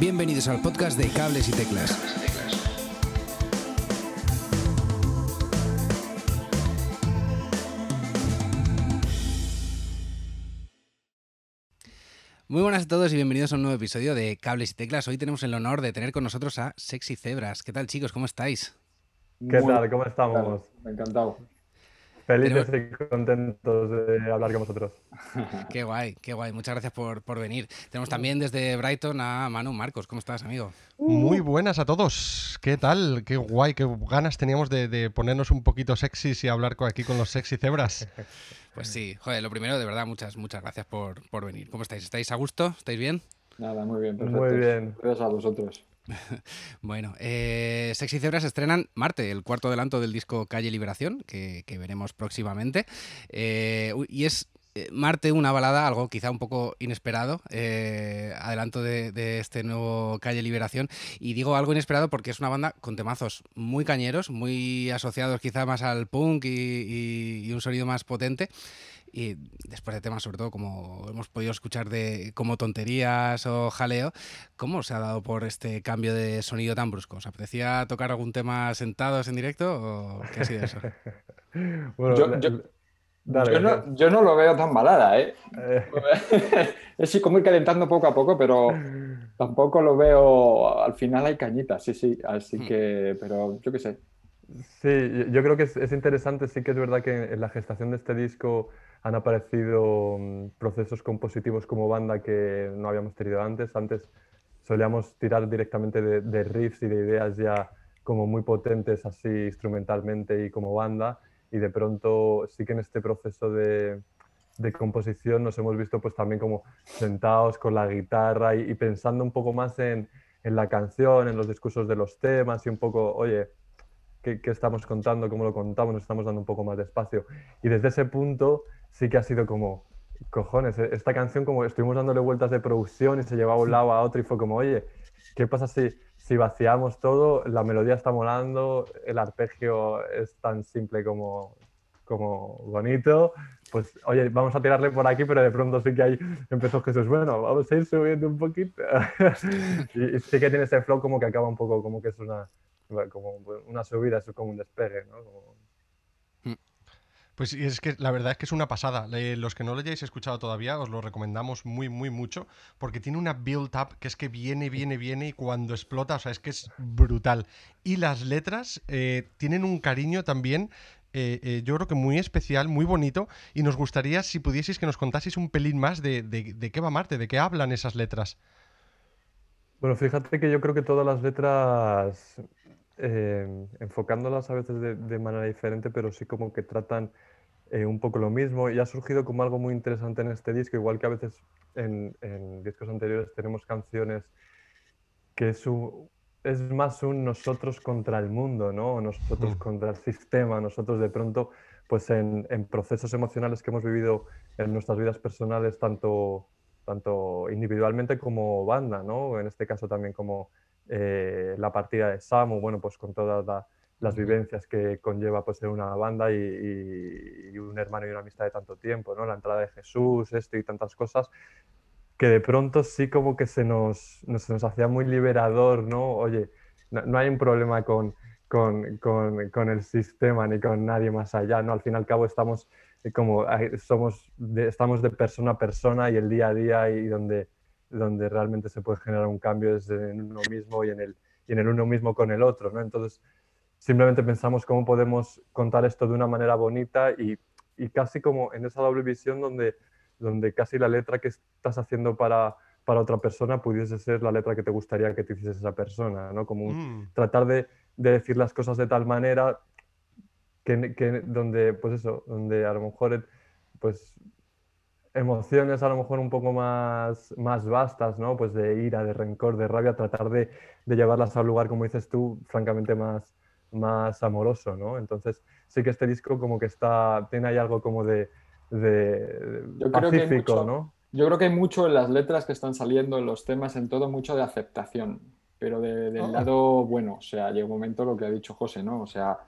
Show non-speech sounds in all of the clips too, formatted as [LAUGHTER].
Bienvenidos al podcast de Cables y Teclas. Muy buenas a todos y bienvenidos a un nuevo episodio de Cables y Teclas. Hoy tenemos el honor de tener con nosotros a Sexy Zebras. ¿Qué tal chicos? ¿Cómo estáis? ¿Qué tal? ¿Cómo estamos? Encantado. Felices y contentos de hablar con vosotros. [LAUGHS] Qué guay, qué guay. Muchas gracias por, venir. Tenemos también desde Brighton a Manu Marcos. ¿Cómo estás, amigo? Muy buenas a todos. ¿Qué tal? Qué guay, qué ganas teníamos de, ponernos un poquito sexys y hablar aquí con los sexy cebras. [LAUGHS] Pues sí, joder, lo primero, de verdad, muchas, muchas gracias por, por venir. ¿Cómo estáis? ¿Estáis a gusto? ¿Estáis bien? Nada, muy bien, perfecto. Muy bien. Gracias a vosotros. [LAUGHS] bueno, eh, Sexy Zebras estrenan Marte, el cuarto adelanto del disco Calle Liberación, que, veremos próximamente. Eh, y es Marte, una balada, algo quizá un poco inesperado, adelanto de, este nuevo Calle Liberación. Y digo algo inesperado porque es una banda con temazos muy cañeros, muy asociados quizá más al punk y un sonido más potente y después de temas sobre todo como hemos podido escuchar de como tonterías o jaleo, ¿cómo se ha dado por este cambio de sonido tan brusco? ¿Os apetecía tocar algún tema sentados en directo o qué ha sido eso? [LAUGHS] yo, no, lo veo tan malada, ¿eh? eh. [LAUGHS] es como ir calentando poco a poco, pero tampoco lo veo. Al final hay cañitas, sí, sí. Así hmm. que, pero yo qué sé. Sí, yo creo que es, es, interesante, sí que es verdad que en la gestación de este disco han aparecido mm, procesos compositivos como banda que no habíamos tenido antes. Antes solíamos tirar directamente de, riffs y de ideas ya como muy potentes así instrumentalmente y como banda y de pronto sí que en este proceso de, de composición nos hemos visto pues también como sentados con la guitarra y, pensando un poco más en, en, la canción, en los discursos de los temas y un poco, oye, ¿qué, ¿qué, estamos contando? ¿Cómo lo contamos? Nos estamos dando un poco más de espacio. Y desde ese punto sí que ha sido como, cojones, e-, esta canción como estuvimos dándole vueltas de producción y se llevaba a un lado a otro y fue como, oye, ¿qué pasa si, si vaciamos todo? La melodía está molando, el arpegio es tan simple como, como bonito, pues oye, vamos a tirarle por aquí, pero de pronto sí que ahí empezó Jesús, bueno, vamos a ir subiendo un poquito. [LAUGHS] y, sí que tiene ese flow como que acaba un poco, como que es una, como una subida, es como un despegue, ¿no? Pues es que la verdad es que es una pasada. Los que no lo hayáis escuchado todavía, os lo recomendamos muy, muy mucho, porque tiene una build-up que es que viene, viene, viene y cuando explota, o sea, es que es brutal. Y las letras eh, tienen un cariño también eh, eh, yo creo que muy especial, muy bonito, y nos gustaría si pudieseis que nos contaseis un pelín más de, de, qué va Marte, de qué hablan esas letras. Bueno, fíjate que yo creo que todas las letras, enfocándolas a veces de, manera diferente, pero sí como que tratan eh, un poco lo mismo y ha surgido como algo muy interesante en este disco, igual que a veces en, discos anteriores tenemos canciones que es, es más un nosotros contra el mundo, ¿no? nosotros mm. contra el sistema, nosotros de pronto, pues en, procesos emocionales que hemos vivido en nuestras vidas personales, tanto, tanto individualmente como banda, ¿no? En este caso también como eh, la partida de Samu, bueno, pues con toda la las vivencias que conlleva pues, ser una banda y, un hermano y una amistad de tanto tiempo, ¿no? La entrada de Jesús, esto y tantas cosas, que de pronto sí como que se nos, nos hacía muy liberador, ¿no? Oye, no, hay un problema con, con, con, el sistema ni con nadie más allá, ¿no? Al fin y al cabo estamos eh, como, somos de, estamos de persona a persona y el día a día y donde, donde realmente se puede generar un cambio es en uno mismo y en el, y en el uno mismo con el otro, ¿no? Entonces, simplemente pensamos cómo podemos contar esto de una manera bonita y, y, casi como en esa doble visión donde, donde casi la letra que estás haciendo para, para otra persona pudiese ser la letra que te gustaría que te hiciese esa persona, ¿no? Como mm. tratar de, de, decir las cosas de tal manera que, que, donde, pues eso, donde a lo mejor, pues emociones a lo mejor un poco más, más vastas, ¿no? Pues de ira, de rencor, de rabia, tratar de, de llevarlas a un lugar, como dices tú, francamente más, más amoroso, ¿no? Entonces sí que este disco como que está, tiene ahí algo como de, pacífico, ¿no? Yo creo que hay mucho en las letras que están saliendo, en los temas, en todo, mucho de aceptación, pero del oh. lado bueno, o sea, llega un momento lo que ha dicho José, ¿no? O sea,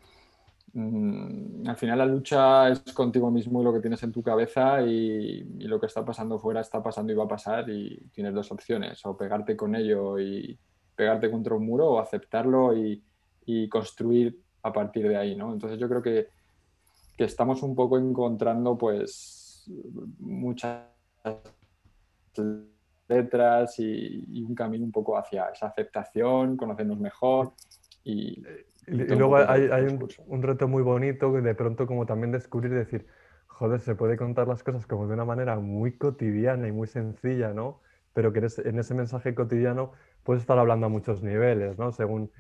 al final la lucha es contigo mismo y lo que tienes en tu cabeza y, lo que está pasando fuera está pasando y va a pasar y tienes dos opciones, o pegarte con ello y pegarte contra un muro o aceptarlo y, construir a partir de ahí, ¿no? Entonces yo creo que, que estamos un poco encontrando pues muchas letras y, un camino un poco hacia esa aceptación, conocernos mejor y... Y, luego hay, un, reto muy bonito que de pronto como también descubrir y decir, joder, se puede contar las cosas como de una manera muy cotidiana y muy sencilla, ¿no? Pero que en ese mensaje cotidiano puedes estar hablando a muchos niveles, ¿no? Según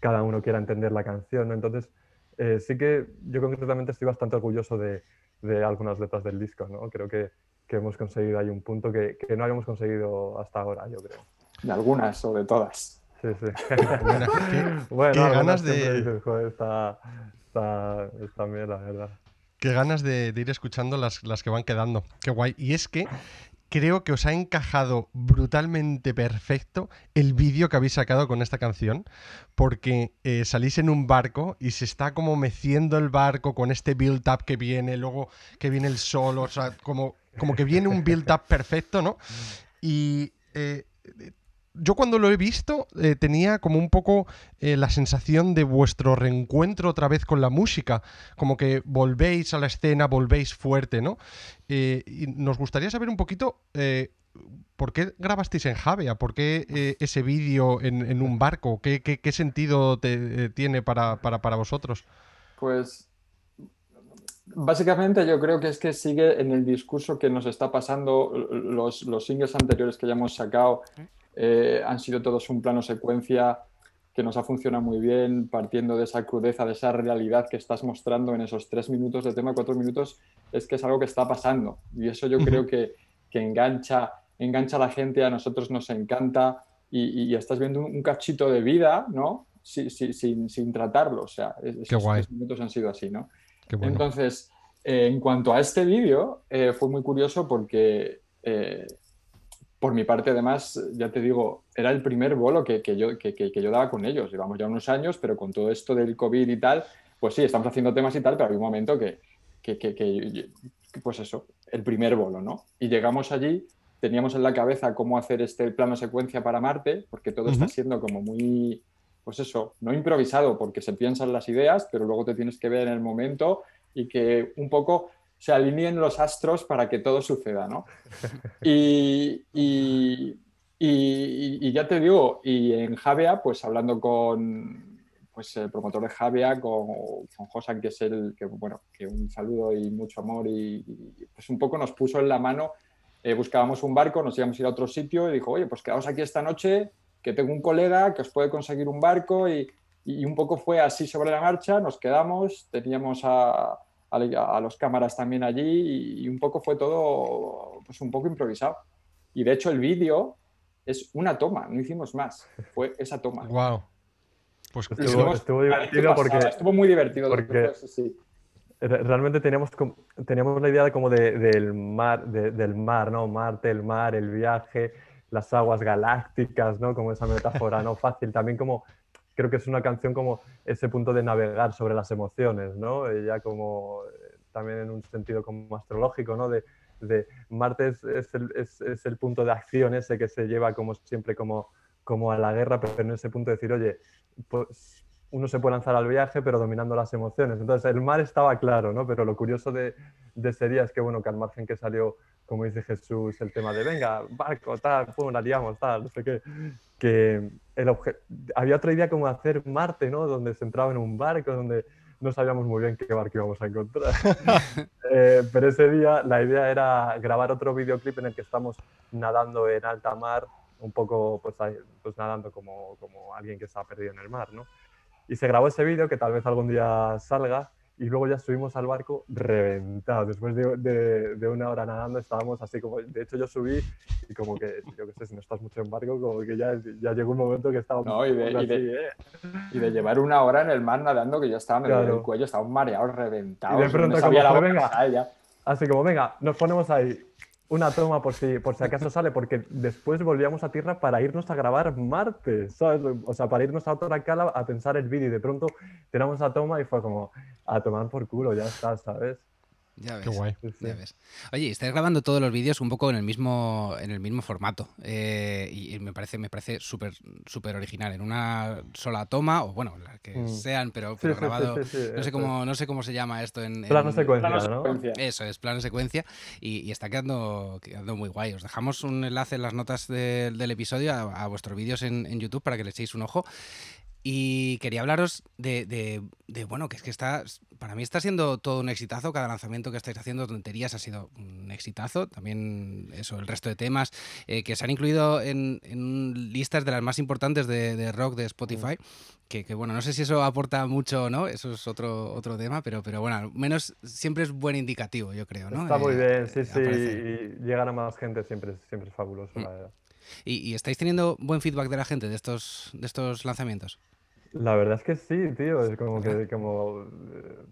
cada uno quiera entender la canción, ¿no? Entonces, eh, sí que yo concretamente estoy bastante orgulloso de, de algunas letras del disco, ¿no? Creo que, que hemos conseguido ahí un punto que, que, no habíamos consegudo hasta ahora, yo creo. De algunas o de todas. Sí, sí. [LAUGHS] bueno, qué ganas de... está, está, está bien, la verdad. Qué ganas de, de ir escuchando las, las, que van quedando. Qué guay. Y es que creo que os ha encajado brutalmente perfecto el vídeo que habéis sacado con esta canción, porque eh, salís en un barco y se está como meciendo el barco con este build-up que viene, luego que viene el sol, o sea, como, como que viene un build-up perfecto, ¿no? [LAUGHS] Y eh, yo cuando lo he visto eh, tenía como un poco eh, la sensación de vuestro reencuentro otra vez con la música, como que volvéis a la escena, volvéis fuerte, ¿no? Eh, y nos gustaría saber un poquito por qué grabasteis en Javea, por qué ese vídeo en, un barco, qué, sentido tiene para, para, vosotros. Pues Básicamente yo creo que es que sigue en el discurso que nos está pasando los, los singles anteriores que ya hemos sacado, eh, han sido todos un plano secuencia que nos ha funcionado muy bien, partiendo de esa crudeza, de esa realidad que estás mostrando en esos tres minutos de tema, cuatro minutos, es que es algo que está pasando. Y eso yo creo que, que, engancha, engancha a la gente, a nosotros nos encanta y, estás viendo un, cachito de vida, ¿no? sin, sin, tratarlo. O sea, esos tres minutos han sido así, ¿no? Entonces, eh, en cuanto a este vídeo, eh, fue muy curioso porque por mi parte, además, ya te digo, era el primer bolo que, yo, que, yo daba con ellos. Llevamos ya unos años, pero con todo esto del COVID y tal, pues sí, estamos haciendo temas y tal, pero había un momento que, pues eso, el primer bolo, ¿no? Y llegamos allí, teníamos en la cabeza cómo hacer este plano secuencia para Marte, porque todo está siendo como muy, pues eso, no improvisado, porque se piensan las ideas, pero luego te tienes que ver en el momento y que un poco se alineen los astros para que todo suceda, ¿no? [LAUGHS] Y, y, ya te digo, y en Javia, pues hablando con pues, el promotor de Javia, con, con Josan, que es el que, bueno, que un saludo y mucho amor, y, pues un poco nos puso en la mano, eh, buscábamos un barco, nos íbamos a ir a otro sitio y dijo, oye, pues quedaos aquí esta noche, que tengo un colega que os puede conseguir un barco y, y un poco fue así sobre la marcha, nos quedamos, teníamos a, a, los cámaras también allí y, un poco fue todo pues un poco improvisado. Y de hecho el vídeo es una toma, no hicimos más, fue esa toma. Wow. Pues estuvo, divertido porque estuvo muy divertido porque realmente teníamos teníamos la idea de como del mar del mar, ¿no? Marte, el mar, el viaje, las aguas galácticas, ¿no? Como esa metáfora no [LAUGHS] fácil, también como creo que es una canción como ese punto de navegar sobre las emociones, ¿no? Ya como eh, también en un sentido como astrológico, ¿no? De, de Marte es, es, el, es, es, el, punto de acción ese que se lleva como siempre como, como a la guerra, pero en ese punto de decir, oye, pues uno se puede lanzar al viaje, pero dominando las emociones. Entonces, el mar estaba claro, ¿no? Pero lo curioso de, de ese día es que, bueno, que al margen que salió, como dice Jesús, el tema de, venga, barco, tal, pum, la liamos, tal, no sé qué, que el había otra idea como hacer Marte, ¿no? Donde se entraba en un barco, donde no sabíamos muy bien qué barco íbamos a encontrar. [LAUGHS] Eh, pero ese día la idea era grabar otro videoclip en el que estamos nadando en alta mar, un poco pues, pues nadando como, como alguien que está perdido en el mar, ¿no? Y se grabó ese vídeo que tal vez algún día salga y luego ya subimos al barco reventado. Después de, de, una hora nadando estábamos así como, de hecho yo subí y como que, yo qué sé, si no estás mucho en barco, como que ya, ya llegó un momento que estábamos no, y de, así, ¿eh? y de, llevar una hora en el mar nadando que ya estaba me claro. el cuello, estaba mareado, reventado. Y de pronto como, venga, así como, venga, nos ponemos ahí. Una toma por si, por si acaso sale, porque después volvíamos a tierra para irnos a grabar Marte, ¿sabes? O sea, para irnos a otra cala a pensar el vídeo y de pronto tiramos a toma y fue como a tomar por culo, ya está, ¿sabes? Ya ves. Qué guay. Ya ves. Oye, estáis grabando todos los vídeos un poco en el mismo, en el mismo formato. eh, y, me parece, me parece súper súper original. En una sola toma, o bueno, las que Mm. sean, pero, Sí, pero sí, sí, grabado. sí, sí, no, sé cómo, no sé cómo se llama esto en. en- Plano secuencia, Plano ¿no? secuencia. Eso es, plano secuencia. Y, y está quedando, quedando muy guay. Os dejamos un enlace en las notas de- del episodio a, a vuestros vídeos en, en YouTube para que le echéis un ojo. Y quería hablaros de, de- de, bueno, que es que está, para mí está siendo todo un exitazo, cada lanzamiento que estáis haciendo, tonterías, ha sido un exitazo, también eso, el resto de temas eh, que se han incluido en, en listas de las más importantes de, de rock de Spotify, que, que, bueno, no sé si eso aporta mucho o no, eso es otro, otro tema, pero, pero bueno, al menos siempre es buen indicativo, yo creo, ¿no? Está muy Eh, bien, sí, eh, sí, y llegar a más gente siempre, es- siempre es fabuloso, Mm. la verdad. ¿Y, y estáis teniendo buen feedback de la gente de estos, de estos lanzamientos? La verdad es que sí, tío, es como que como eh,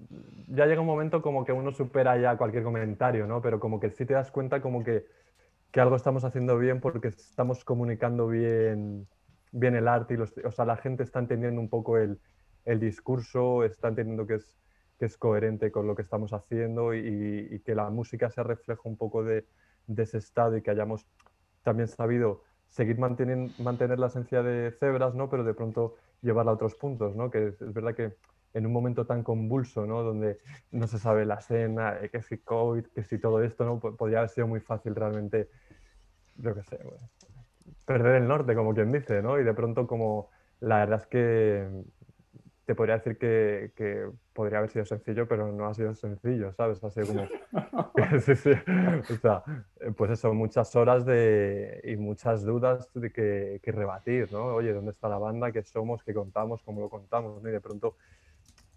ya llega un momento como que uno supera ya cualquier comentario, ¿no? Pero como que sí te das cuenta como que, que algo estamos haciendo bien porque estamos comunicando bien, bien el arte y los, o sea, la gente está entendiendo un poco el, el discurso, está entendiendo que es, que es coherente con lo que estamos haciendo y, y que la música se refleja un poco de, de ese estado y que hayamos también sabido seguir manteniendo, mantener la esencia de Cebras, ¿no? Pero de pronto llevarla a otros puntos, ¿no? Que es, verdad que en un momento tan convulso, ¿no? Donde no se sabe la escena, eh, que si COVID, que si todo esto, ¿no? Po- Podría haber sido muy fácil realmente, yo qué sé, bueno, perder el norte, como quien dice, ¿no? Y de pronto como la verdad es que te podría decir que, que podría haber sido sencillo, pero no ha sido sencillo, ¿sabes? Ha sido como... [LAUGHS] sí, sí. O sea, eh, pues eso, muchas horas de, y muchas dudas de que, que rebatir, ¿no? Oye, ¿dónde está la banda? ¿Qué somos? ¿Qué contamos? ¿Cómo lo contamos? ¿no? Y de pronto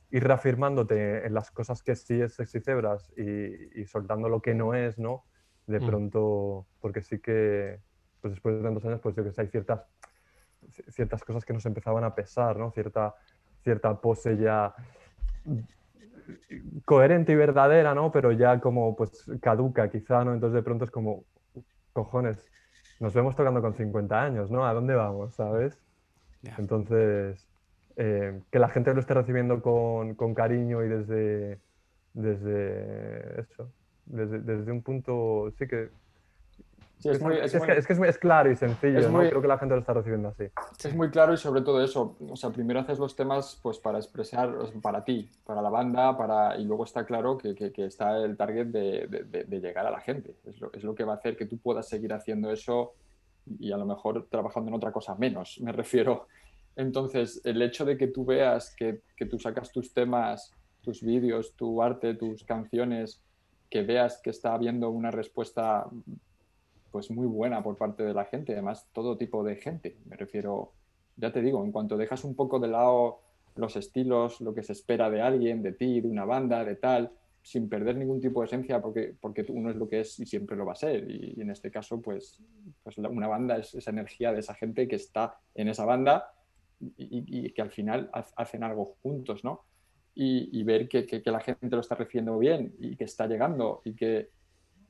ir reafirmándote en las cosas que sí es Sexy Cebras y, y soltando lo que no es, ¿no? De Mm. pronto, porque sí que, pues después de tantos años, pues yo que sé, hay ciertas, ci- ciertas cosas que nos empezaban a pesar, ¿no? Cierta, cierta pose ya coherente y verdadera, ¿no? Pero ya como pues caduca quizá, ¿no? Entonces de pronto es como, cojones, nos vemos tocando con 50 años, ¿no? ¿A dónde vamos, sabes? Ya. Entonces, eh, que la gente lo esté recibiendo con, con cariño y desde, desde eso, desde, desde un punto, sí que... Sí, es muy, es es muy- que- es que es muy- es claro y sencillo, es ¿no? muy- Creo que la gente lo está recibiendo así. Es muy claro y sobre todo eso, o sea, primero haces los temas pues para expresar, para ti, para la banda, para y luego está claro que, que- que está el target de, de- de- de llegar a la gente. Es lo, es lo que va a hacer que tú puedas seguir haciendo eso y a lo mejor trabajando en otra cosa menos, me refiero. Entonces, el hecho de que tú veas que, que tú sacas tus temas, tus vídeos, tu arte, tus canciones, que veas que está habiendo una respuesta pues muy buena por parte de la gente, además todo tipo de gente, me refiero, ya te digo, en cuanto dejas un poco de lado los estilos, lo que se espera de alguien, de ti, de una banda, de tal, sin perder ningún tipo de esencia, porque, porque uno es lo que es y siempre lo va a ser. Y, en este caso, pues, pues una banda es esa energía de esa gente que está en esa banda y, que al final ha- hacen algo juntos, ¿no? Y, y ver que, que- que la gente lo está recibiendo bien y que está llegando y que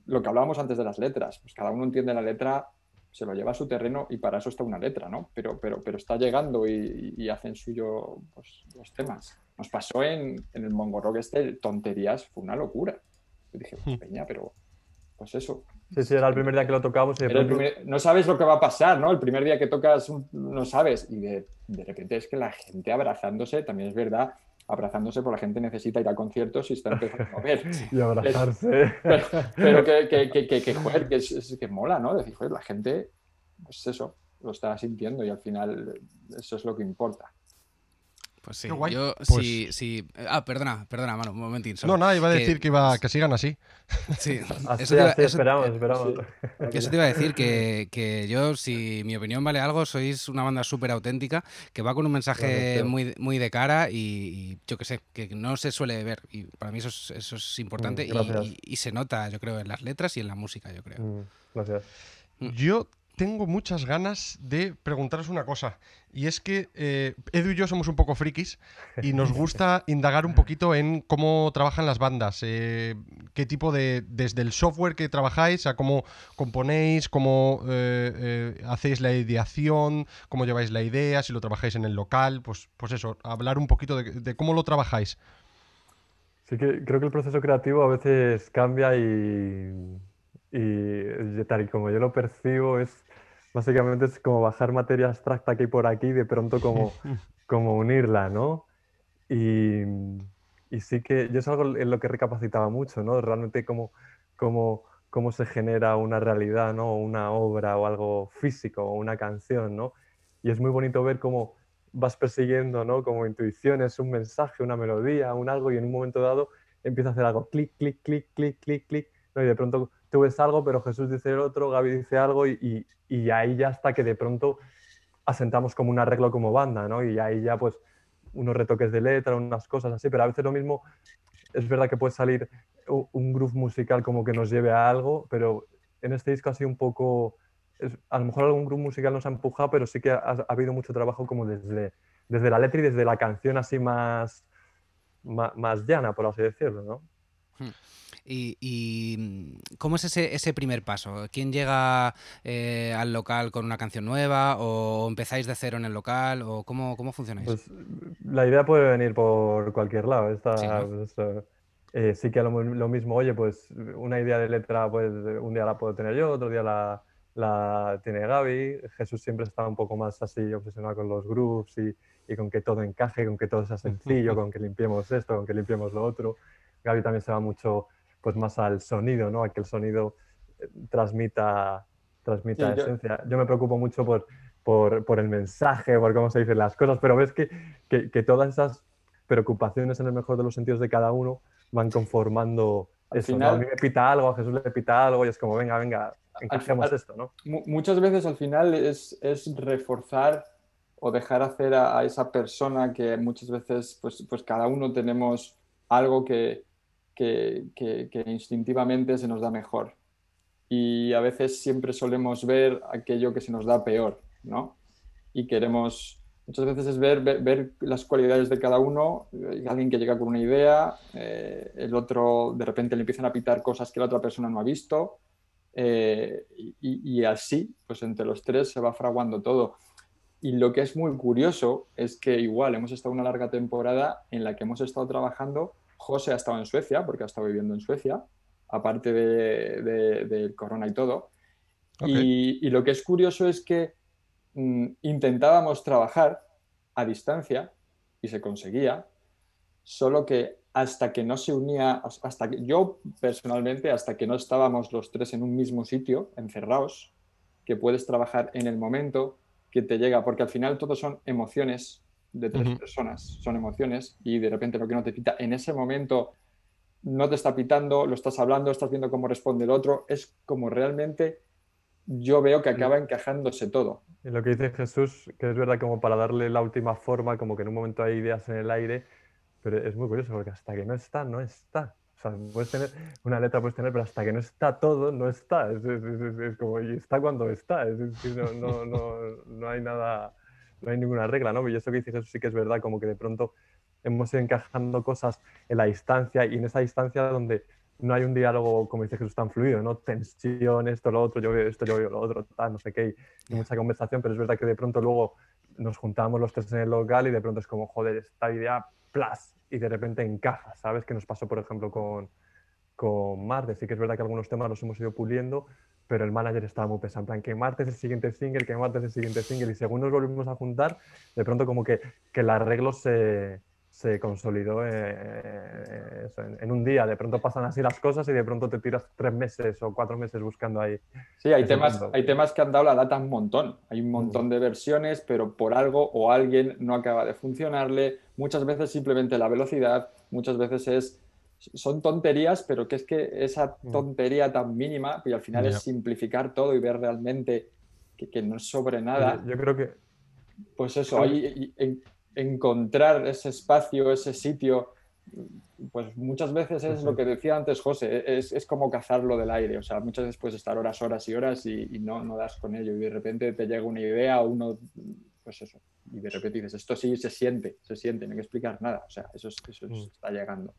lo que hablábamos antes de las letras, pues cada uno entiende la letra, se lo lleva a su terreno y para eso está una letra, ¿no? Pero, pero, pero está llegando y, y hacen suyo pues, los temas. Nos pasó en, en el Mongo Rock este, tonterías, fue una locura. Yo dije, pues peña, pero pues eso. Sí, sí, era el primer día que lo tocamos y de pronto- primer- no sabes lo que va a pasar, ¿no? El primer día que tocas un- no sabes y de, de repente es que la gente abrazándose, también es verdad, abrazándose, porque la gente necesita ir a conciertos y está [LAUGHS] empezando a ver. y abrazarse. Pero, pero que, que, que, que, que, joder, que, es, es- que mola, ¿no? Decir, joder, la gente, pues eso, lo está sintiendo y al final eso es lo que importa. Pues sí, Qué guay. yo Pues- sí, sí. Ah, perdona, perdona, mano, un momentín. solo. No, nada, iba a Que- decir que, iba, que sigan así. [LAUGHS] Sí, [LAUGHS] Así, eso te iba- así, eso- esperamos, esperamos. [LAUGHS] Que eso te iba a decir, que, que yo, si mi opinión vale algo, sois una banda súper auténtica, que va con un mensaje muy, muy de cara y, y yo qué sé, que no se suele ver. Y para mí eso es, eso es importante Mm, y- gracias. y, y se nota, yo creo, en las letras y en la música, yo creo. Mm, Gracias. Mm. Yo tengo muchas ganas de preguntaros una cosa. Y es que eh, Edu y yo somos un poco frikis y nos gusta [LAUGHS] indagar un poquito en cómo trabajan las bandas. Eh, qué tipo de. desde el software que trabajáis a cómo componéis, cómo eh, hacéis la ideación, cómo lleváis la idea, si lo trabajáis en el local. Pues, pues eso, hablar un poquito de cómo lo trabajáis. Sí que creo que el proceso creativo a veces cambia y, y tal y como yo lo percibo es básicamente es como bajar materia abstracta que hay por aquí y de pronto como, [LAUGHS] como unirla, ¿no? Y, y, sí que yo es algo en lo que recapacitaba mucho, ¿no? Realmente cómo, cómo, cómo se genera una realidad, ¿no? Una obra o algo físico o una canción, ¿no? Y es muy bonito ver cómo vas persiguiendo, ¿no? Como intuiciones, un mensaje, una melodía, un algo, y en un momento dado empieza a hacer algo, clic, clic, clic, clic, clic, clic, ¿no? y de pronto tú ves algo, pero Jesús dice el otro, Gaby dice algo, y, y, ahí ya está que de pronto asentamos como un arreglo como banda, ¿no? Y ahí ya pues unos retoques de letra, unas cosas así, pero a veces lo mismo, es verdad que puede salir un groove musical como que nos lleve a algo, pero en este disco ha sido un poco a lo mejor algún grupo musical nos ha empujado, pero sí que ha, habido mucho trabajo como desde, desde la letra y desde la canción así más, más, llana, por así decirlo, ¿no? Hmm. Y, mm, cómo es ese, ese, primer paso? ¿Quién llega eh, al local con una canción nueva o empezáis de cero en el local o cómo, cómo funciona eso? Pues, la idea puede venir por cualquier lado. Esta, sí, pues, eh, sí que lo, lo, mismo, oye, pues una idea de letra, pues un día la puedo tener yo, otro día la, la tiene Gaby. Jesús siempre está un poco más así obsesionado con los grooves y, y, con que todo encaje, con que todo sea [LAUGHS] sencillo, con que limpiemos esto, con que limpiemos lo otro. Gaby también se va mucho pues más al sonido, ¿no? A que el sonido eh, transmita, transmita esencia. Yo... me preocupo mucho por, por, por, el mensaje, por cómo se dicen las cosas, pero ves que, que, que, todas esas preocupaciones en el mejor de los sentidos de cada uno van conformando eso. Final... A mí me pita algo, a Jesús le pita algo y es como, venga, venga, esto, ¿no? Muchas veces al final es, es, reforzar o dejar hacer a, esa persona que muchas veces, pues, pues cada uno tenemos algo que, que, instintivamente se nos da mejor. Y a veces siempre solemos ver aquello que se nos da peor, ¿no? Y queremos, muchas veces es ver, ver, las cualidades de cada uno, alguien que llega con una idea, eh, el otro de repente le empiezan a pitar cosas que la otra persona no ha visto, eh, y, así, pues entre los tres se va fraguando todo. Y lo que es muy curioso es que igual hemos estado una larga temporada en la que hemos estado trabajando. José ha estado en Suecia, porque ha estado viviendo en Suecia, aparte del de, corona y todo. Y, lo que es curioso es que mm, intentábamos trabajar a distancia y se conseguía, solo que hasta que no se unía, hasta que yo personalmente, hasta que no estábamos los tres en un mismo sitio, encerrados, que puedes trabajar en el momento que te llega, porque al final todo son emociones de tres personas, son emociones y de repente lo que no te pita en ese momento no te está pitando, lo estás hablando, estás viendo cómo responde el otro, es como realmente yo veo que acaba encajándose todo. Y lo que dice Jesús, que es verdad como para darle la última forma, como que en un momento hay ideas en el aire, pero es muy curioso porque hasta que no está, no está. O sea, puedes tener una letra, puedes tener, pero hasta que no está todo, no está. Es, como, y está cuando está. Es decir, no, no, no, no, hay nada, no hay ninguna regla, ¿no? Y eso que dices, eso sí que es verdad, como que de pronto hemos ido encajando cosas en la distancia y en esa distancia donde no hay un diálogo, como dice Jesús, tan fluido, ¿no? Tensión, esto, lo otro, yo veo esto, yo veo lo otro, tal, no sé qué, y mucha conversación, pero es verdad que de pronto luego nos juntamos los tres en el local y de pronto es como, joder, esta idea, plas, y de repente encaja, ¿sabes? Que nos pasó, por ejemplo, con, con Marte. Sí que es verdad que algunos temas los hemos ido puliendo, pero el manager estaba muy pesado. En plan, que Marte es el siguiente single, que Marte es el siguiente single. Y según nos volvimos a juntar, de pronto como que, que el arreglo se, se consolidó eh, eh, en, un día. De pronto pasan así las cosas y de pronto te tiras tres meses o cuatro meses buscando ahí. Sí, hay, temas, hay temas que han dado la data un montón. Hay un montón mm. de versiones, pero por algo o alguien no acaba de funcionarle. Muchas veces simplemente la velocidad, muchas veces es son tonterías, pero que es que esa mm. tontería tan mínima, y al final es simplificar todo y ver realmente que, no es sobre nada. Yo, creo que... Pues eso, ahí encontrar ese espacio, ese sitio pues muchas veces es lo que decía antes José, es, es, como cazarlo del aire, o sea, muchas veces puedes estar horas, horas y horas y, no, no das con ello y de repente te llega una idea o uno, pues eso, y de repente dices, esto sí se siente, se siente, no hay que explicar nada, o sea, eso, eso mm. está llegando.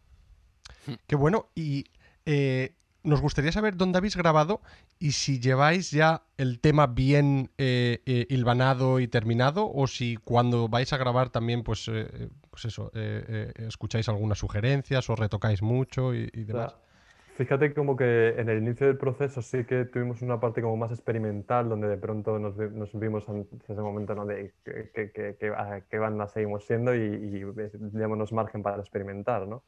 Qué bueno, y eh, nos gustaría saber dónde habéis grabado y si lleváis ya el tema bien eh, eh, hilvanado y terminado o si cuando vais a grabar también, pues, eh, pues eso, escucháis algunas sugerencias o retocáis mucho y, demás. Fíjate como que en el inicio del proceso sí que tuvimos una parte como más experimental, donde de pronto nos, vimos en ese momento ¿no? de qué banda seguimos siendo y, y démonos margen para experimentar, ¿no?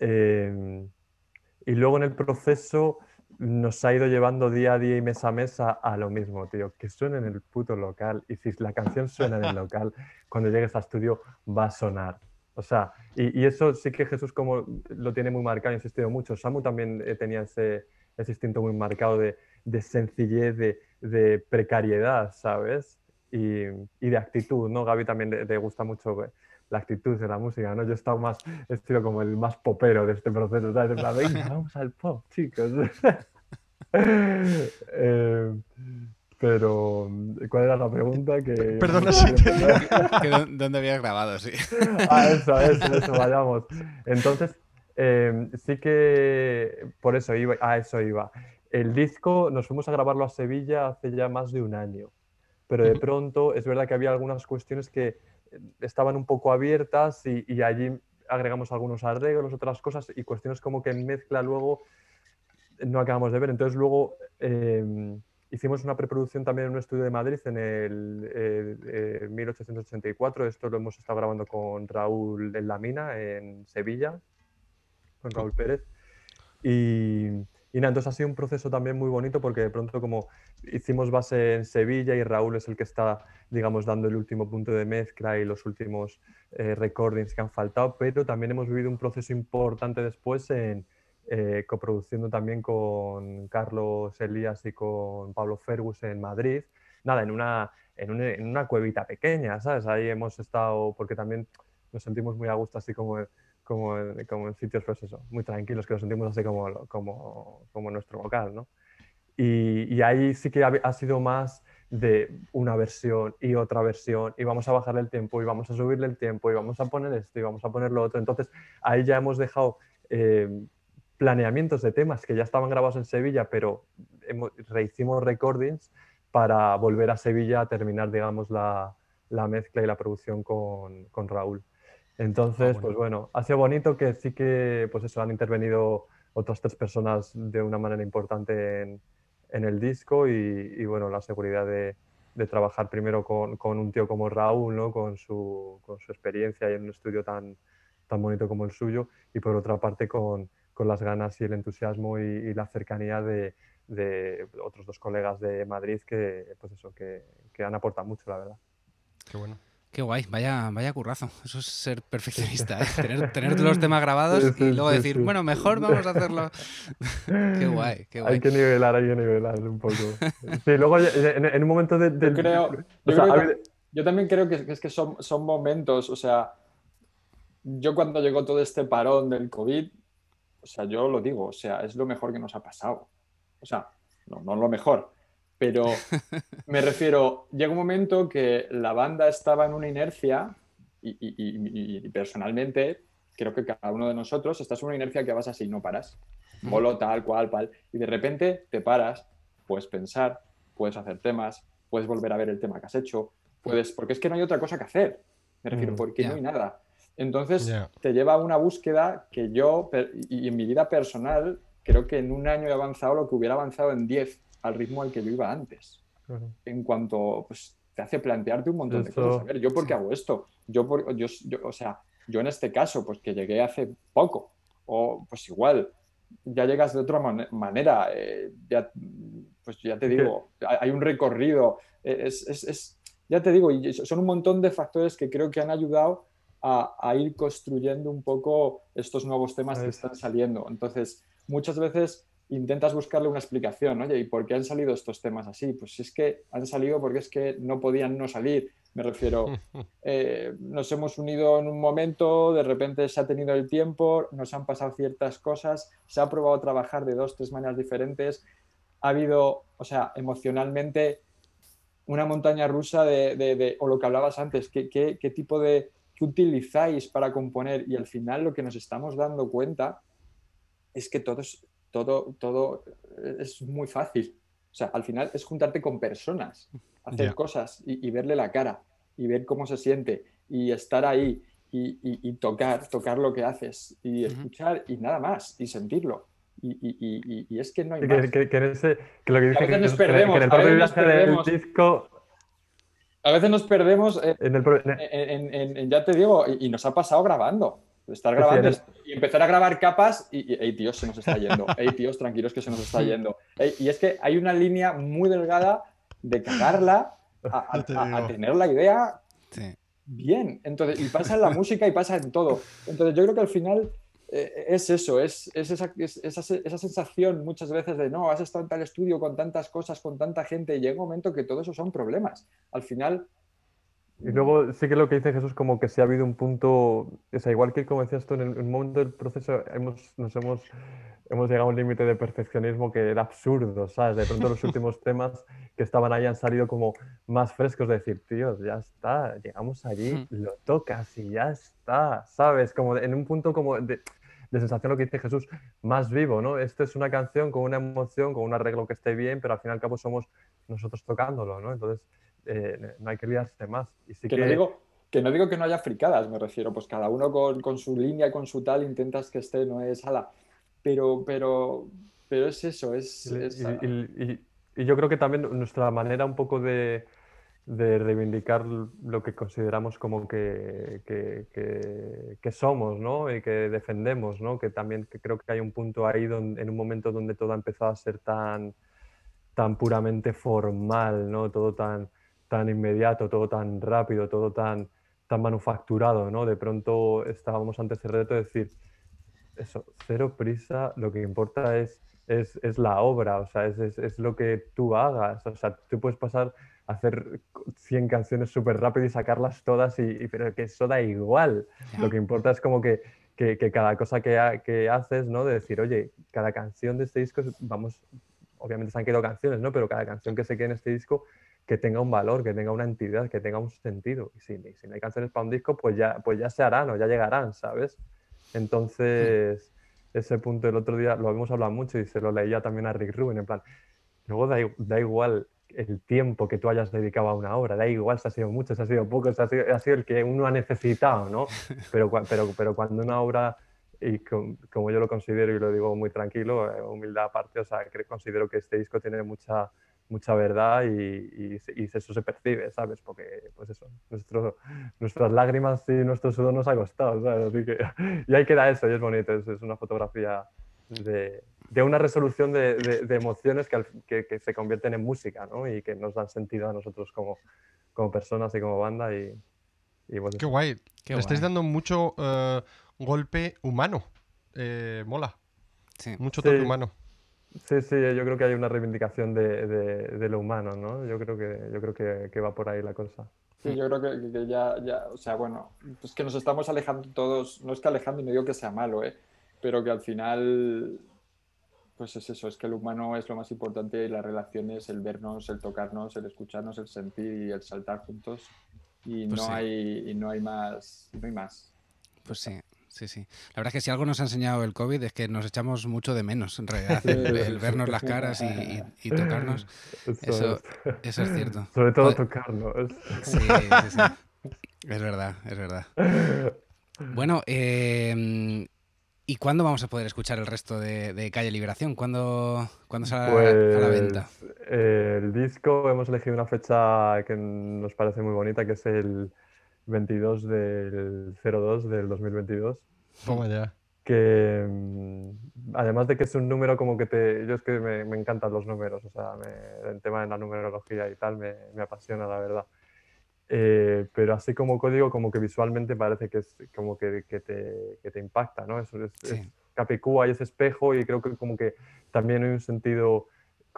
Y luego en el proceso nos ha ido llevando día a día y mes a mesa a lo mismo, tío, que suene en el puto local. Y si la canción suena en el [LAUGHS] local, cuando llegues a estudio va a sonar. O sea, y, eso sí que Jesús como lo tiene muy marcado, ha insistido mucho. Samu también eh, tenía ese, ese, instinto muy marcado de, de sencillez, de, de, precariedad, ¿sabes? Y, y, de actitud, ¿no? Gaby también le, le gusta mucho la actitud de la música, ¿no? Yo he estado más, he sido como el más popero de este proceso, ¿sabes? venga, vamos al pop, chicos. [LAUGHS] Eh, pero, ¿cuál era la pregunta? Que... Perdona, si ¿Dónde habías grabado? Sí. [LAUGHS] ah, eso, eso, eso, vayamos. Entonces, eh, sí que por eso iba, a eso iba. El disco nos fuimos a grabarlo a Sevilla hace ya más de un año, pero de pronto es verdad que había algunas cuestiones que estaban un poco abiertas y, allí agregamos algunos arreglos, otras cosas y cuestiones como que mezcla luego no acabamos de ver. Entonces luego em, hicimos una preproducción también en un estudio de Madrid en el 1884. Esto lo hemos estado grabando con Raúl en la mina, en Sevilla, con Raúl Pérez. Y, y nada, entonces ha sido un proceso también muy bonito porque de pronto como hicimos base en Sevilla y Raúl es el que está, digamos, dando el último punto de mezcla y los últimos eh, recordings que han faltado, pero también hemos vivido un proceso importante después en eh, coproduciendo también con Carlos Elías y con Pablo Fergus en Madrid. Nada, en una, en una, en una cuevita pequeña, ¿sabes? Ahí hemos estado, porque también nos sentimos muy a gusto así como como en, como en sitios pues eso, muy tranquilos, que nos sentimos así como, como, como nuestro local, ¿no? Y, y, ahí sí que ha, sido más de una versión y otra versión, y vamos a bajarle el tiempo, y vamos a subirle el tiempo, y vamos a poner esto, y vamos a poner lo otro. Entonces, ahí ya hemos dejado eh, planeamientos de temas que ya estaban grabados en Sevilla, pero hemos, rehicimos recordings para volver a Sevilla a terminar, digamos, la, la mezcla y la producción con, con Raúl. Entonces, ah, pues bueno, ha sido bonito que sí que, pues eso, han intervenido otras tres personas de una manera importante en, el disco y, bueno, la seguridad de, trabajar primero con, un tío como Raúl, ¿no? Con su, experiencia y en un estudio tan, tan bonito como el suyo y por otra parte con, las ganas y el entusiasmo y, la cercanía de, otros dos colegas de Madrid que, pues eso, que, que han aportado mucho, la verdad. Qué bueno. Qué guay, vaya, vaya currazo. Eso es ser perfeccionista, ¿eh? [LAUGHS] tener, tener los temas grabados y luego decir, bueno, mejor vamos a hacerlo. [LAUGHS] qué guay, qué guay. Hay que nivelar, hay que nivelar un poco. Sí, luego en, un momento de... Yo, creo, yo, también creo que, es que son, son momentos, o sea, yo cuando llegó todo este parón del COVID, o sea, yo lo digo, o sea, es lo mejor que nos ha pasado. O sea, no, no lo mejor, pero [LAUGHS] me refiero, llega un momento que la banda estaba en una inercia y, personalmente creo que cada uno de nosotros estás en una inercia que vas así, no paras. Molo tal, cual, cual. Y de repente te paras, puedes pensar, puedes hacer temas, puedes volver a ver el tema que has hecho, puedes, porque es que no hay otra cosa que hacer. Me refiero, mm, porque no hay nada. Entonces te lleva a una búsqueda que yo, y en mi vida personal, creo que en un año he avanzado lo que hubiera avanzado en 10 al ritmo al que yo iba antes. En cuanto pues, te hace plantearte un montón de cosas. A ver, ¿yo por qué hago esto? Yo, por, yo, o sea, yo en este caso, pues que llegué hace poco, o pues igual, ya llegas de otra manera, eh, ya, pues ya te digo, hay un recorrido, eh, es, es, es, ya te digo, son un montón de factores que creo que han ayudado a, a ir construyendo un poco estos nuevos temas que están saliendo. Entonces, muchas veces intentas buscarle una explicación, oye, ¿y por qué han salido estos temas así? Pues es que han salido porque es que no podían no salir, Me refiero, [LAUGHS] eh, nos hemos unido en un momento, de repente se ha tenido el tiempo, nos han pasado ciertas cosas, se ha probado trabajar de dos, tres maneras diferentes, ha habido, o sea, emocionalmente una montaña rusa de, o lo que hablabas antes, qué, qué, tipo de, qué utilizáis para componer y al final lo que nos estamos dando cuenta es que todo es, todo, todo es muy fácil. O sea, al final es juntarte con personas, hacer cosas y, verle la cara y ver cómo se siente y estar ahí y, tocar, tocar lo que haces y escuchar y nada más y sentirlo. Y, es que no hay más. Que, que, ese, que lo que dice a veces nos perdemos, en el propio viaje del disco... A veces nos perdemos en, el, ya te digo, y, nos ha pasado grabando. Estar grabando y empezar a grabar capas y, y, tíos, se nos está yendo. [LAUGHS] Ey, tíos, tranquilos que se nos está yendo. y es que hay una línea muy delgada de cagarla a, [LAUGHS] tener la idea bien. Entonces, y pasa en la música y pasa en todo. Entonces, yo creo que al final eh, es eso, es, esa, esa, sensación muchas veces de no, has estado en tal estudio con tantas cosas, con tanta gente, y llega un momento que todo eso son problemas. Al final. Y luego sí que lo que dice Jesús, como que si ha habido un punto, o sea, igual que como decías tú, en el, momento del proceso hemos, nos hemos, hemos llegado a un límite de perfeccionismo que era absurdo, ¿sabes? De pronto los [LAUGHS] últimos temas que estaban ahí han salido como más frescos, de decir, tío, ya está, llegamos allí, lo tocas y ya está, ¿sabes? Como en un punto como de, de sensación lo que dice Jesús, más vivo, ¿no? Esto es una canción con una emoción, con un arreglo que esté bien, pero al fin y al cabo somos nosotros tocándolo, ¿no? Entonces, eh, no hay que liarse más. Y que, No digo, que no digo que no haya fricadas, me refiero, pues cada uno con, su línea, con su tal, intentas que esté, no es ala. Pero, pero, pero es eso, es... y yo creo que también nuestra manera un poco de de reivindicar lo que consideramos como que, que, somos ¿no? y que defendemos, ¿no? que también que creo que hay un punto ahí donde, en un momento donde todo ha empezado a ser tan, tan puramente formal, ¿no? todo tan, tan inmediato, todo tan rápido, todo tan, tan manufacturado. ¿no? De pronto estábamos ante ese reto de decir, eso, cero prisa, lo que importa es, es, es la obra, o sea, es, es, es lo que tú hagas, o sea, tú puedes pasar hacer 100 canciones súper rápido y sacarlas todas, y, pero que eso da igual. Lo que importa es como que, que, cada cosa que, que, haces, ¿no? De decir, oye, cada canción de este disco, vamos, obviamente se han quedado canciones, ¿no? Pero cada canción que se quede en este disco, que tenga un valor, que tenga una entidad, que tenga un sentido. Y si, si no hay canciones para un disco, pues ya, pues ya se harán o ya llegarán, ¿sabes? Entonces, ese punto el otro día lo habíamos hablado mucho y se lo leía también a Rick Rubin, en plan, luego da, da igual el tiempo que tú hayas dedicado a una obra. Da igual si ha sido mucho, si ha sido poco, si ha sido, ha sido el que uno ha necesitado, ¿no? [LAUGHS] Pero, pero, pero cuando una obra, y como yo lo considero y lo digo muy tranquilo, eh, humildad aparte, o sea, considero que este disco tiene mucha, mucha verdad y, y, eso se percibe, ¿sabes? Porque, pues eso, nuestro, nuestras lágrimas y nuestro sudor nos ha costado, ¿sabes? Así que, [LAUGHS] y ahí queda eso y es bonito, es, es una fotografía de, de una resolución de, de, emociones que, que, se convierten en música ¿no? y que nos dan sentido a nosotros como, como personas y como banda. Y, y Qué guay. Le estáis dando mucho uh, golpe humano. Eh, mola. Sí. Mucho toque humano. Sí, sí, yo creo que hay una reivindicación de, de, lo humano, ¿no? Yo creo que, yo creo que, que va por ahí la cosa. Sí, yo creo que, que, ya, ya, o sea, bueno, pues que nos estamos alejando todos, no es que alejando y no digo que sea malo, ¿eh? pero que al final pues es eso, es que el humano es lo más importante y las relaciones, el vernos, el tocarnos, el escucharnos, el sentir y el saltar juntos. Y, pues no, hay, y no hay más, no hay más. Pues sí, sí, sí. La verdad es que si algo nos ha enseñado el COVID es que nos echamos mucho de menos, en realidad, el, vernos las caras y, tocarnos. Eso, eso, es cierto. Sobre todo tocarnos. Sí, sí, sí. Es verdad, es verdad. Bueno, eh, ¿Y cuándo vamos a poder escuchar el resto de, Calle Liberación? ¿Cuándo, ¿cuándo sale a la venta? Pues, eh, el disco hemos elegido una fecha que nos parece muy bonita, que es el 22 del 02 del 2022. Toma ya. Que mm, además de que es un número como que te... Yo es que me, encantan los números, o sea, el tema de la numerología y tal me, me apasiona, la verdad. Eh, pero así como código, como que visualmente parece que es como que, que, te, que te, impacta, ¿no? Eso es, Capicúa y ese espejo y creo que como que también hay un sentido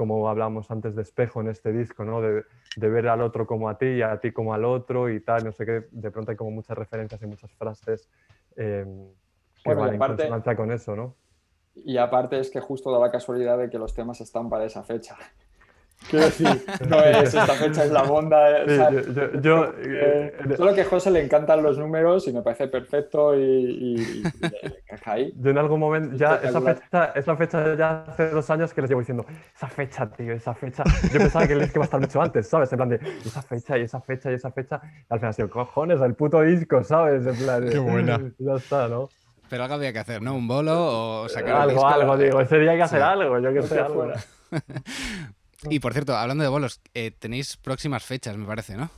como hablábamos antes de espejo en este disco, ¿no? De, ver al otro como a ti y a ti como al otro y tal, no sé qué, de pronto hay como muchas referencias y muchas frases eh, que van en consonancia con eso, ¿no? Y aparte es que justo da la casualidad de que los temas están para esa fecha. Quiero decir, [LAUGHS] no es esta fecha, es la monda. yo, eh, eh, solo que a José le encantan los números y me parece perfecto y, encaja ahí. Yo en algún momento, ya esa fecha, esa fecha ya hace dos años que les llevo diciendo, esa fecha, tío, esa fecha. Yo pensaba que el que va a estar mucho antes, ¿sabes? En plan de, esa fecha y esa fecha y esa fecha. Y al final ha sido, cojones, el puto disco, ¿sabes? En plan, Qué buena. Ya está, ¿no? Pero algo había que hacer, ¿no? Un bolo o sacar Algo, algo, digo. Ese día hay que hacer algo, yo que sé, algo. [LAUGHS] y por cierto, hablando de bolos, eh, tenéis próximas fechas, me parece, ¿no?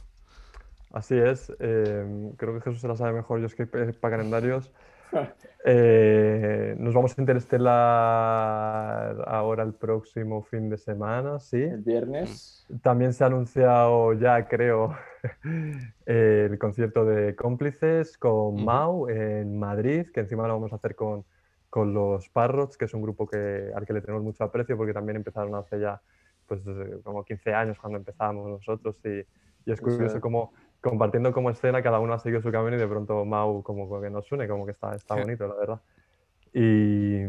Así es. Eh, creo que Jesús se la sabe mejor. Yo es que para calendarios. [LAUGHS] Eh, nos vamos a Interestelar ahora el próximo fin de semana, ¿sí? El viernes. También se ha anunciado ya, creo, [LAUGHS] el concierto de cómplices con Mau en Madrid, que encima lo vamos a hacer con, con los Parrots, que es un grupo que, al que le tenemos mucho aprecio porque también empezaron hace ya pues, como 15 años cuando empezábamos nosotros y, es curioso como compartiendo como escena, cada uno ha seguido su camino y de pronto Mau como que nos une, como que está, está bonito, la verdad. Y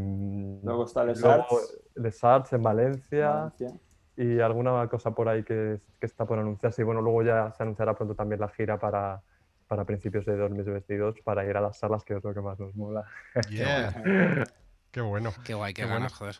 luego está Les Arts. Les Arts en Valencia, y alguna cosa por ahí que, que, está por anunciarse. Y bueno, luego ya se anunciará pronto también la gira para, para principios de 2022 para ir a las salas, que es lo que más nos mola. [LAUGHS] qué bueno. Qué guay, qué, bueno. joder.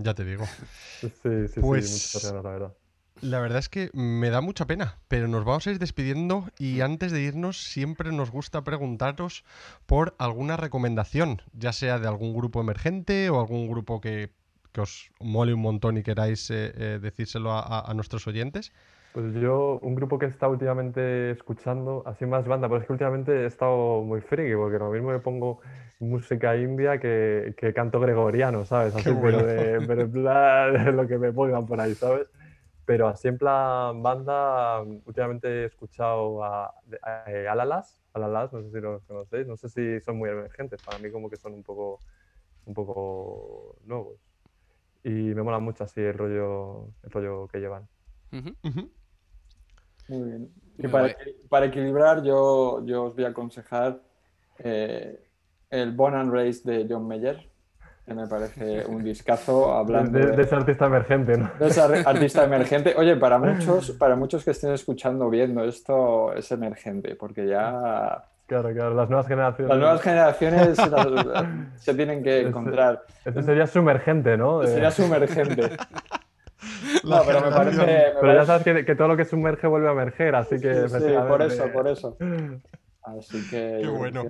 Ya te digo. [LAUGHS] Sí, sí, sí, pues... la verdad. La verdad es que me da mucha pena, pero nos vamos a ir despidiendo y antes de irnos siempre nos gusta preguntaros por alguna recomendación, ya sea de algún grupo emergente o algún grupo que, os mole un montón y queráis eh, eh, decírselo a, nuestros oyentes. Pues yo, un grupo que he estado últimamente escuchando, así más banda, pero es que últimamente he estado muy friki, porque lo mismo me pongo música india que, canto gregoriano, ¿sabes? Así, pero, de, pero [LAUGHS] lo que me pongan por ahí, ¿sabes? Pero así en plan banda, últimamente he escuchado a, a, Alalas, Alalas, no sé si los conocéis, no sé si son muy emergentes, para mí como que son un poco, un poco nuevos. Y me mola mucho así el rollo, el rollo que llevan. Muy bien. Y para, para, equilibrar, yo, yo os voy a aconsejar eh, el Born and Race de John Mayer me parece un [LAUGHS] discazo hablando de, ese artista emergente, ¿no? De ese [LAUGHS] artista emergente. Oye, para muchos, para muchos que estén escuchando, viendo esto, es emergente, porque ya... Claro, claro, las nuevas generaciones. Las nuevas generaciones se [LAUGHS] tienen que encontrar. Este sería sumergente, ¿no? Sería sumergente. No, pero me parece. pero ya sabes que, todo lo que sumerge vuelve a emerger, así que. Sí, por eso, por eso. Así que Qué bueno.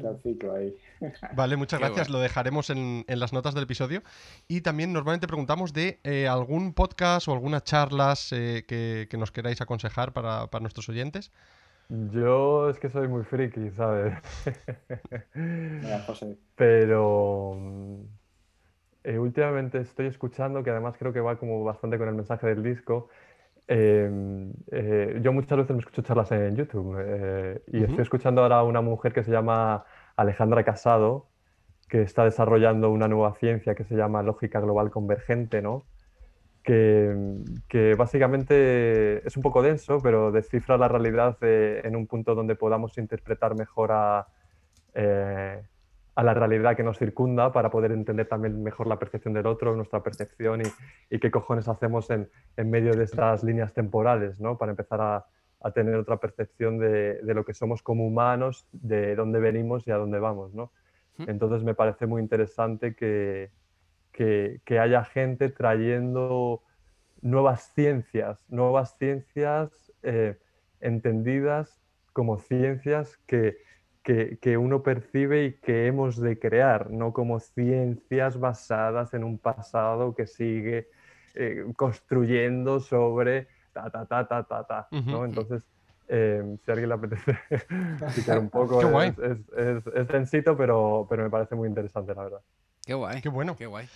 ahí. [LAUGHS] Vale, muchas gracias. Lo dejaremos en, las notas del episodio. Y también normalmente preguntamos de eh, algún podcast o algunas charlas eh, que, nos queráis aconsejar para, nuestros oyentes. Yo es que soy muy friki, ¿sabes? [LAUGHS] Pero eh, últimamente estoy escuchando, que además creo que va como bastante con el mensaje del disco, Em, eh, yo muchas veces me escucho charlas en YouTube eh, y estoy escuchando ahora a una mujer que se llama Alejandra Casado, que está desarrollando una nueva ciencia que se llama lógica global convergente, ¿no? Que, que básicamente es un poco denso, pero descifra la realidad en un punto donde podamos interpretar mejor a, eh, a la realidad que nos circunda para poder entender también mejor la percepción del otro, nuestra percepción y, qué cojones hacemos en, en, medio de estas líneas temporales, ¿no? Para empezar a, a tener otra percepción de, de, lo que somos como humanos, de dónde venimos y a dónde vamos, ¿no? Entonces me parece muy interesante que, que, que haya gente trayendo nuevas ciencias, nuevas ciencias eh, entendidas como ciencias que, que, uno percibe y que hemos de crear, no como ciencias basadas en un pasado que sigue eh, construyendo sobre ta, ta, ta, ta, ta, ta. ¿no? Entonces, em, si a alguien le apetece [LAUGHS] explicar un poco, es, es, es, pero, pero me parece muy interesante, la verdad. Qué guay. Qué bueno. Qué guay.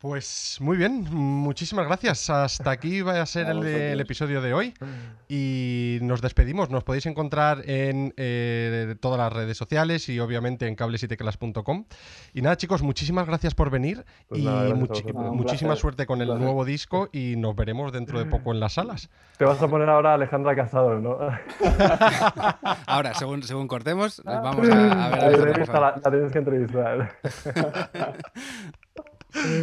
Pues muy bien, muchísimas gracias. Hasta aquí va a ser [LAUGHS] el, episodio de hoy [LAUGHS] y nos despedimos. Nos podéis encontrar en eh, todas las redes sociales y obviamente en cablesiteclas.com. Y nada, chicos, muchísimas gracias por venir pues y muchísima suerte con el nuevo disco y nos veremos dentro de poco en las salas. Te vas a poner ahora Alejandra Casado, ¿no? [LAUGHS] ahora, según, según cortemos, vamos a, ver. La, la tienes que entrevistar.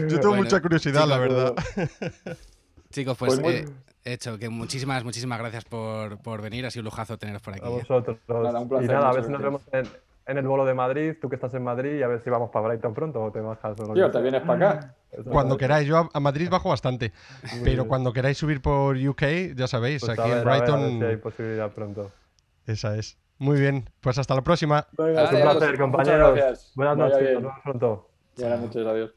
Yo tengo mucha curiosidad, la verdad. [LAUGHS] Chicos, pues, pues eh, hecho, que muchísimas, muchísimas gracias por, por, venir. Ha sido un lujazo teneros por aquí. A ¿eh? vosotros. y nada, a ver si nos vemos en, el bolo de Madrid, tú que estás en Madrid, y a ver si vamos para Brighton pronto o te bajas. Tío, te vienes para acá. Cuando queráis, yo a, Madrid bajo bastante. pero cuando queráis subir por UK, ya sabéis, pues aquí en Brighton. si hay posibilidad pronto. Esa es. Muy bien, pues hasta la próxima. es un placer, compañeros. Buenas noches, nos vemos pronto. Buenas noches, adiós.